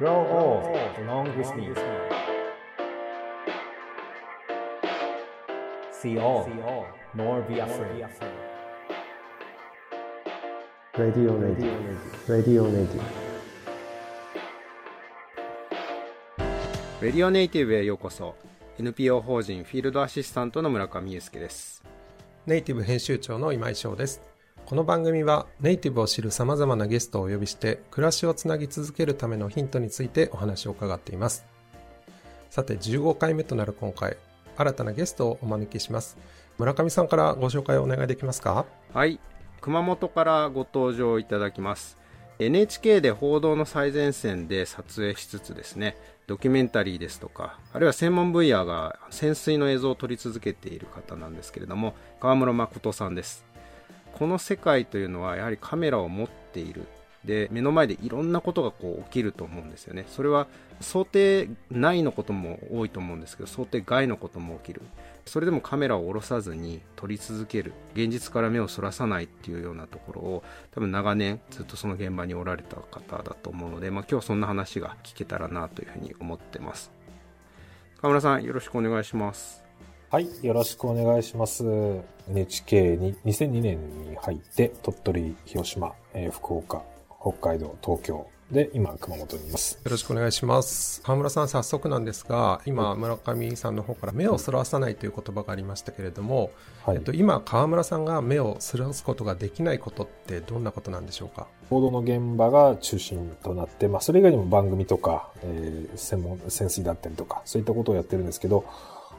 Grow old along with me. See all, nor be afraid. Radio Native Radio Native レディオネイティブへようこそ NPO 法人フィールドアシスタントの村上祐介ですネイティブ編集長の今井翔です。この番組はネイティブを知る様々なゲストをお呼びして暮らしをつなぎ続けるためのヒントについてお話を伺っています。さて15回目となる今回、新たなゲストをお招きします。村上さんからご紹介をお願いできますか？はい熊本からご登場いただきます NHK で報道の最前線で撮影しつつですねドキュメンタリーですとかあるいは専門分野が潜水の映像を撮り続けている方なんですけれども川村誠さんですこの世界というのはやはりカメラを持っている。で目の前でいろんなことがこう起きると思うんですよね。それは想定内のことも多いと思うんですけど想定外のことも起きる。それでもカメラを下ろさずに撮り続ける。現実から目をそらさないっていうようなところを多分長年ずっとその現場におられた方だと思うので、まあ、今日そんな話が聞けたらなというふうに思ってます。川村さんよろしくお願いします。はい、よろしくお願いします。NHK に2002年に入って、鳥取、広島、えー福岡、北海道、東京で、今、熊本にいます。よろしくお願いします。河村さん早速なんですが、今村上さんの方から目をそらさないという言葉がありましたけれども、はいえっと、今河村さんが目をそらすことができないことってどんなことなんでしょうか？報道の現場が中心となって、まあ、それ以外にも番組とか、えー専門、潜水だったりとか、そういったことをやってるんですけど、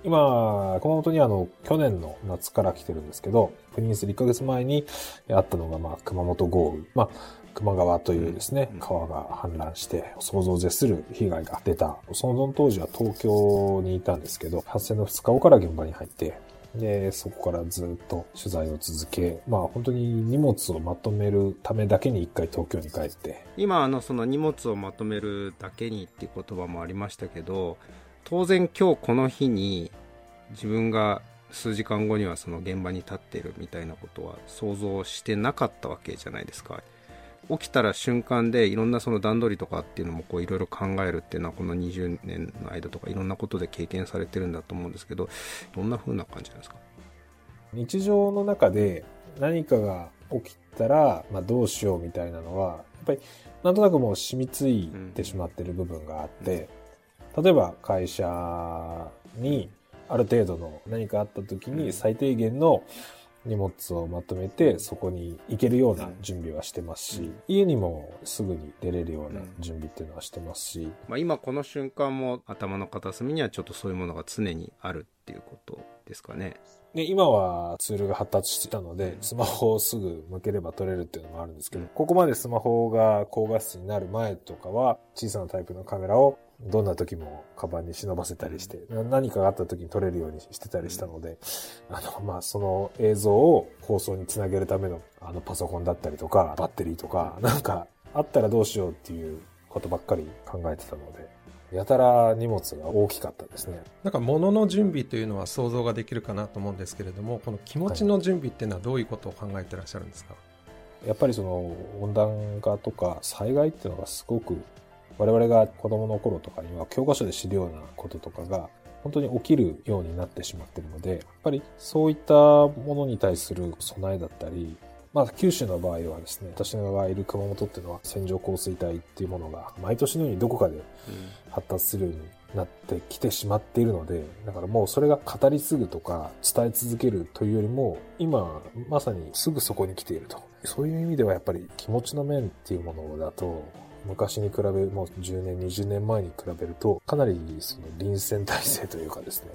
今、熊本にあの、去年の夏から来てるんですけど、赴任する1ヶ月前にあったのが、まあ、熊本豪雨。まあ、球磨川というですねうん、川が氾濫して、想像を絶する被害が出た。その当時は東京にいたんですけど、発生の2日後から現場に入って、で、そこからずっと取材を続け、まあ本当に荷物をまとめるためだけに一回東京に帰って、今あのその荷物をまとめるだけにっていう言葉もありましたけど当然今日この日に自分が数時間後にはその現場に立ってるみたいなことは想像してなかったわけじゃないですか。起きたら瞬間でいろんなその段取りとかっていうのもこういろいろ考えるっていうのはこの20年の間とかいろんなことで経験されてるんだと思うんですけどどんな風な感じなんですか？日常の中で何かが起きたら、まあどうしようみたいなのは、やっぱりなんとなくもう染みついてしまってる部分があって、例えば会社にある程度の何かあった時に最低限の荷物をまとめてそこに行けるような準備はしてますし、家にもすぐに出れるような準備っていうのはしてますし、まあ、今この瞬間も頭の片隅にはちょっとそういうものが常にあるっていうことですかね。で、今はツールが発達してたので、スマホをすぐ向ければ撮れるっていうのもあるんですけど、ここまでスマホが高画質になる前とかは、小さなタイプのカメラをどんな時もカバンに忍ばせたりして、な何かがあった時に撮れるようにしてたりしたので、あの、まあ、その映像を放送につなげるための、あの、パソコンだったりとか、バッテリーとか、なんか、あったらどうしようっていうことばっかり考えてたので、やたら荷物が大きかったですね。なんか物の準備というのは想像ができるかなと思うんですけれどもこの気持ちの準備っていうのはどういうことを考えてらっしゃるんですか、やっぱりその温暖化とか災害っていうのがすごく我々が子供の頃とかには教科書で知るようなこととかが本当に起きるようになってしまってるので、やっぱりそういったものに対する備えだったり、まあ九州の場合はですね、私がいる熊本っていうのは線状降水帯っていうものが毎年のようにどこかで発達するようになってきてしまっているので、だからもうそれが語り継ぐとか伝え続けるというよりも、今まさにすぐそこに来ていると。そういう意味ではやっぱり気持ちの面っていうものだと、昔に比べ、もう10年、20年前に比べると、かなりその臨戦態勢というかですね、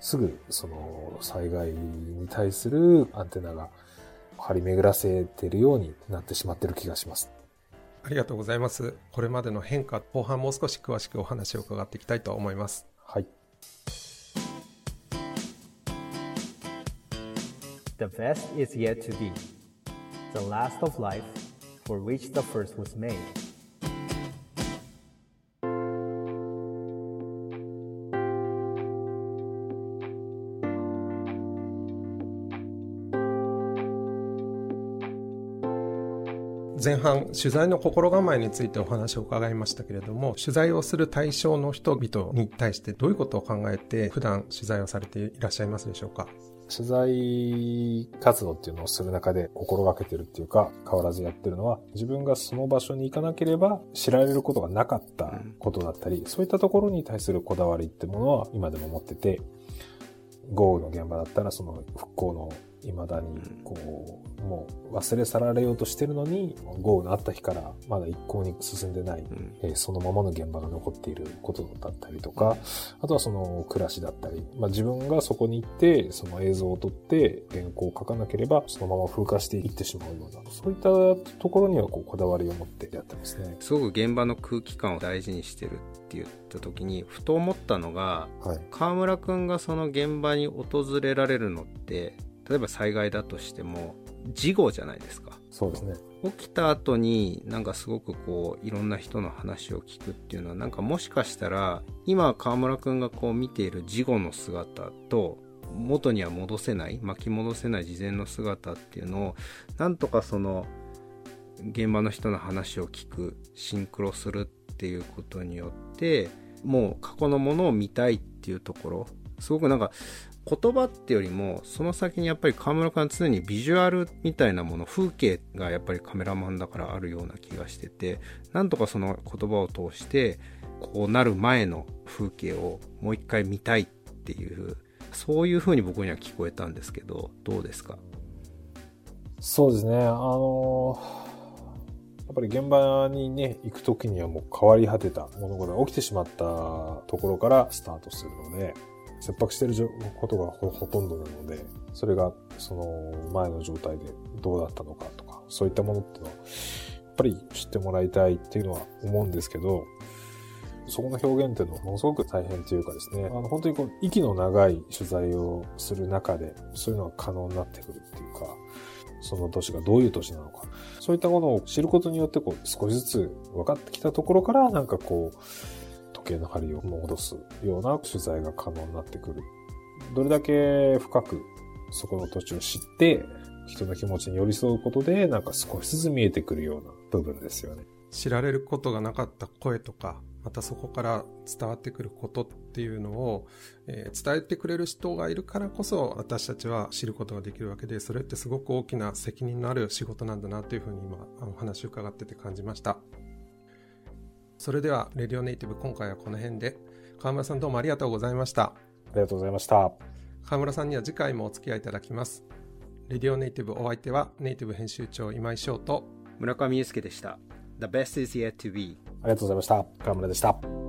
すぐその災害に対するアンテナが張り巡らせてるようになってしまってる気がします。ありがとうございますこれまでの変化後半もう少し詳しくお話を伺っていきたいと思いますはい。The best is yet to be. The last of life for which the first was made. 前半取材の心構えについてお話を伺いましたけれども取材をする対象の人々に対してどういうことを考えて普段取材をされていらっしゃいますでしょうか？取材活動っていうのをする中で心がけてるっていうか変わらずやってるのは自分がその場所に行かなければ知られることがなかったことだったり、そういったところに対するこだわりってものは今でも持ってて豪雨の現場だったらその復興の未だにこう、もう忘れ去られようとしてるのに豪雨のあった日からまだ一向に進んでない、えー、そのままの現場が残っていることだったりとか、あとはその暮らしだったり、まあ、自分がそこに行ってその映像を撮って原稿を書かなければそのまま風化していってしまうようなそういったところにはこうこだわりを持ってやってますね。すごく現場の空気感を大事にしてるって言った時にふと思ったのが、はい、川村君がその現場に訪れられるのって例えば災害だとしても事後じゃないですか。そうですね。起きた後になんかすごくこういろんな人の話を聞くっていうのはなんかもしかしたら今川村くんがこう見ている事後の姿と元には戻せない巻き戻せない事前の姿っていうのをなんとかその現場の人の話を聞くシンクロするっていうことによってもう過去のものを見たいっていうところ。すごくなんか言葉ってよりもその先にやっぱり河村君常にビジュアルみたいなもの風景がやっぱりカメラマンだからあるような気がしててなんとかその言葉を通してこうなる前の風景をもう一回見たいっていうそういう風に僕には聞こえたんですけどどうですか？そうですね。あのやっぱり現場にね、行くときにはもう変わり果てた物事が起きてしまったところからスタートするので、切迫してることがほとんどなので、それがその前の状態でどうだったのかとか、そういったものっていうのは、やっぱり知ってもらいたいっていうのは思うんですけど、そこの表現っていうのはものすごく大変というかですね、あの本当にこう息の長い取材をする中で、そういうのが可能になってくるっていうか、その年がどういう年なのか、そういったものを知ることによってこう少しずつ分かってきたところから、なんかこう、時計の針を戻すような取材が可能になってくる。どれだけ深くそこの土地を知って、人の気持ちに寄り添うことで、なんか少しずつ見えてくるような部分ですよね。知られることがなかった声とか、またそこから伝わってくることっていうのを、えー、伝えてくれる人がいるからこそ私たちは知ることができるわけで、それってすごく大きな責任のある仕事なんだなというふうに今お話を伺ってて感じました。それでは、レディオネイティブ今回はこの辺で、河村さんどうもありがとうございました。ありがとうございました。河村さんには次回もお付き合いいただきます。レディオネイティブお相手は、ネイティブ編集長今井翔と村上祐介でした。The best is yet to be. ありがとうございました。河村でした。